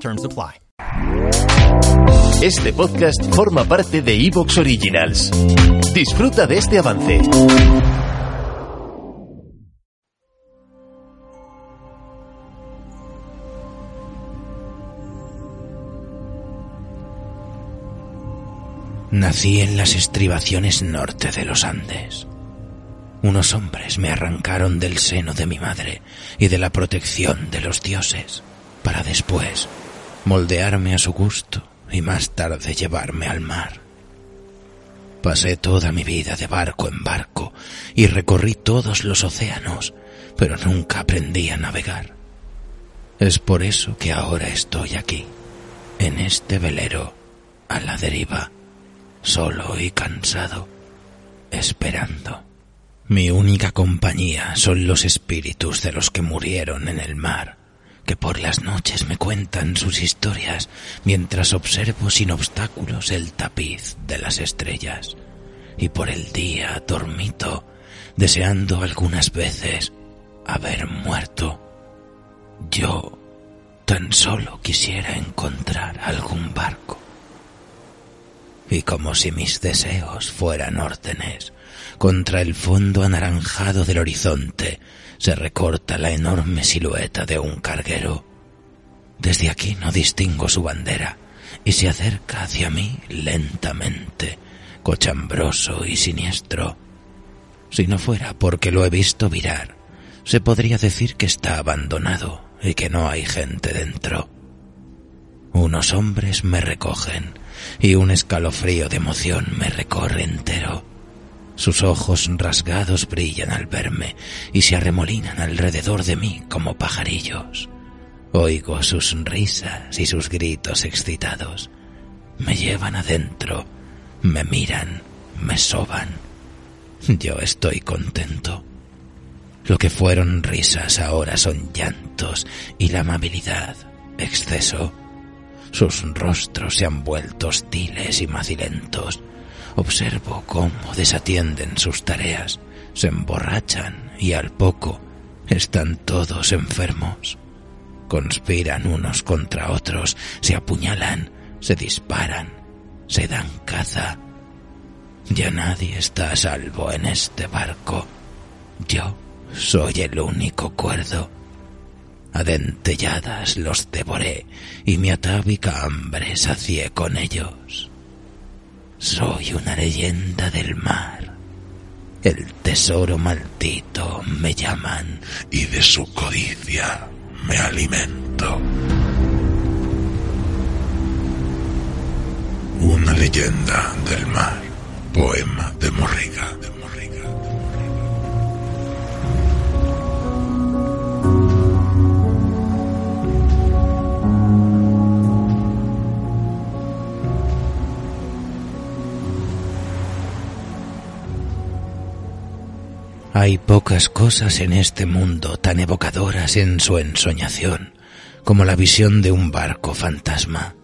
Terms apply. Este podcast forma parte de Evox Originals. Disfruta de este avance. Nací en las estribaciones norte de los Andes. Unos hombres me arrancaron del seno de mi madre y de la protección de los dioses, para después moldearme a su gusto y más tarde llevarme al mar. Pasé toda mi vida de barco en barco y recorrí todos los océanos, pero nunca aprendí a navegar. Es por eso que ahora estoy aquí, en este velero, a la deriva solo y cansado, esperando. Mi única compañía son los espíritus de los que murieron en el mar, que por las noches me cuentan sus historias mientras observo sin obstáculos el tapiz de las estrellas, y por el día dormito, deseando algunas veces haber muerto. Yo tan solo quisiera encontrar algún barco y como si mis deseos fueran órdenes, contra el fondo anaranjado del horizonte se recorta la enorme silueta de un carguero. Desde aquí no distingo su bandera y se acerca hacia mí lentamente, cochambroso y siniestro. Si no fuera porque lo he visto virar, se podría decir que está abandonado y que no hay gente dentro. Unos hombres me recogen y un escalofrío de emoción me recorre entero. Sus ojos rasgados brillan al verme y se arremolinan alrededor de mí como pajarillos. Oigo sus risas y sus gritos excitados. Me llevan adentro, me miran, me soban. Yo estoy contento. Lo que fueron risas ahora son llantos y la amabilidad, exceso sus rostros se han vuelto hostiles y macilentos. Observo cómo desatienden sus tareas, se emborrachan y al poco están todos enfermos. Conspiran unos contra otros, se apuñalan, se disparan, se dan caza. Ya nadie está a salvo en este barco. Yo soy el único cuerdo. Adentelladas los devoré y mi atávica hambre sacié con ellos. Soy una leyenda del mar. El tesoro maldito me llaman y de su codicia me alimento. Una leyenda del mar. Poema de Morriga. Hay pocas cosas en este mundo tan evocadoras en su ensoñación como la visión de un barco fantasma.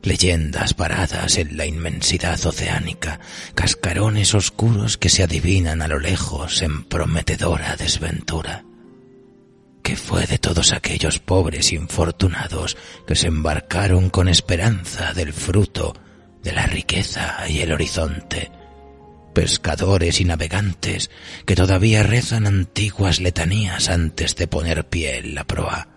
Leyendas paradas en la inmensidad oceánica, cascarones oscuros que se adivinan a lo lejos en prometedora desventura. ¿Qué fue de todos aquellos pobres infortunados que se embarcaron con esperanza del fruto, de la riqueza y el horizonte? Pescadores y navegantes que todavía rezan antiguas letanías antes de poner pie en la proa,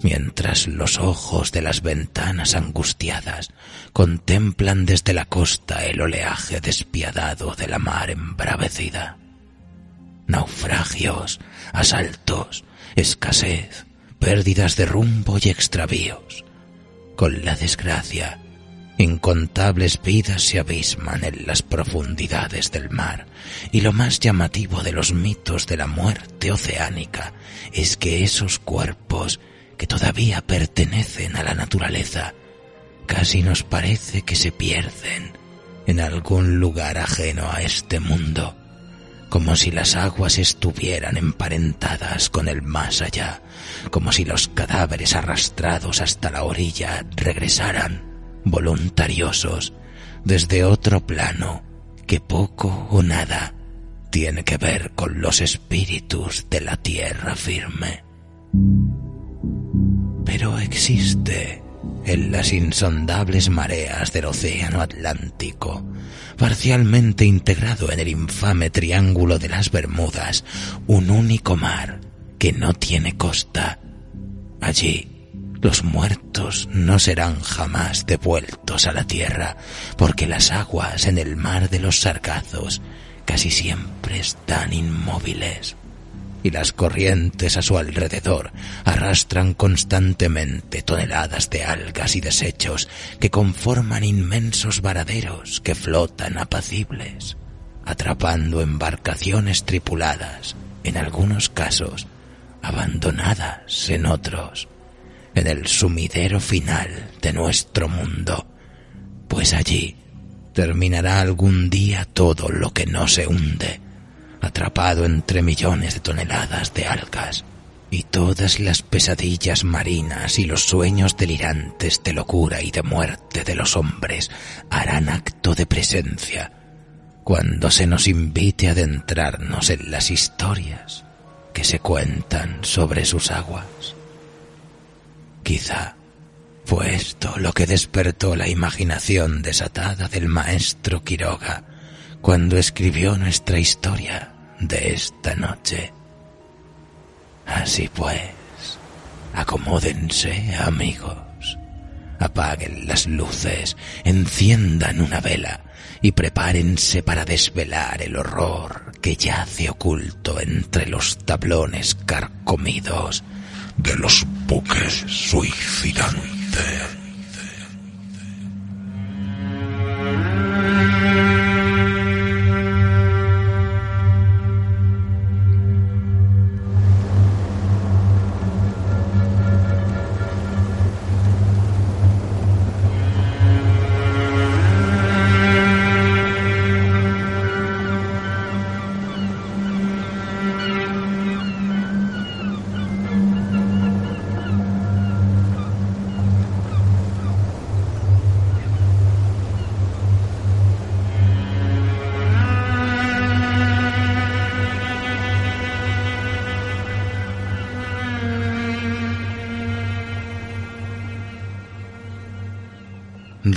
mientras los ojos de las ventanas angustiadas contemplan desde la costa el oleaje despiadado de la mar embravecida. Naufragios, asaltos, escasez, pérdidas de rumbo y extravíos. Con la desgracia Incontables vidas se abisman en las profundidades del mar, y lo más llamativo de los mitos de la muerte oceánica es que esos cuerpos que todavía pertenecen a la naturaleza, casi nos parece que se pierden en algún lugar ajeno a este mundo, como si las aguas estuvieran emparentadas con el más allá, como si los cadáveres arrastrados hasta la orilla regresaran, voluntariosos, desde otro plano que poco o nada tiene que ver con los espíritus de la tierra firme. Pero existe en las insondables mareas del océano Atlántico, parcialmente integrado en el infame Triángulo de las Bermudas, un único mar que no tiene costa. Allí, los muertos no serán jamás devueltos a la tierra, porque las aguas en el mar de los sargazos casi siempre están inmóviles y las corrientes a su alrededor arrastran constantemente toneladas de algas y desechos que conforman inmensos varaderos que flotan apacibles, atrapando embarcaciones tripuladas, en algunos casos abandonadas en otros, en el sumidero final de nuestro mundo, pues allí terminará algún día todo lo que no se hunde, atrapado entre millones de toneladas de algas, y todas las pesadillas marinas y los sueños delirantes de locura y de muerte de los hombres harán acto de presencia cuando se nos invite a adentrarnos en las historias que se cuentan sobre sus aguas. Quizá fue esto lo que despertó la imaginación desatada del maestro Quiroga cuando escribió nuestra historia de esta noche. Así pues, acomódense, amigos, apaguen las luces, enciendan una vela y prepárense para desvelar el horror que yace oculto entre los tablones carcomidos de los buques suicidantes.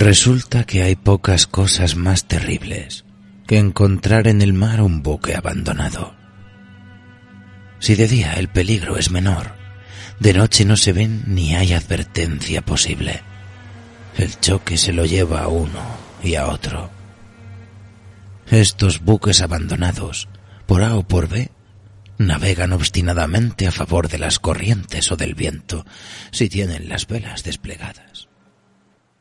Resulta que hay pocas cosas más terribles que encontrar en el mar un buque abandonado. Si de día el peligro es menor, de noche no se ven ni hay advertencia posible. El choque se lo lleva a uno y a otro. Estos buques abandonados, por A o por B, navegan obstinadamente a favor de las corrientes o del viento si tienen las velas desplegadas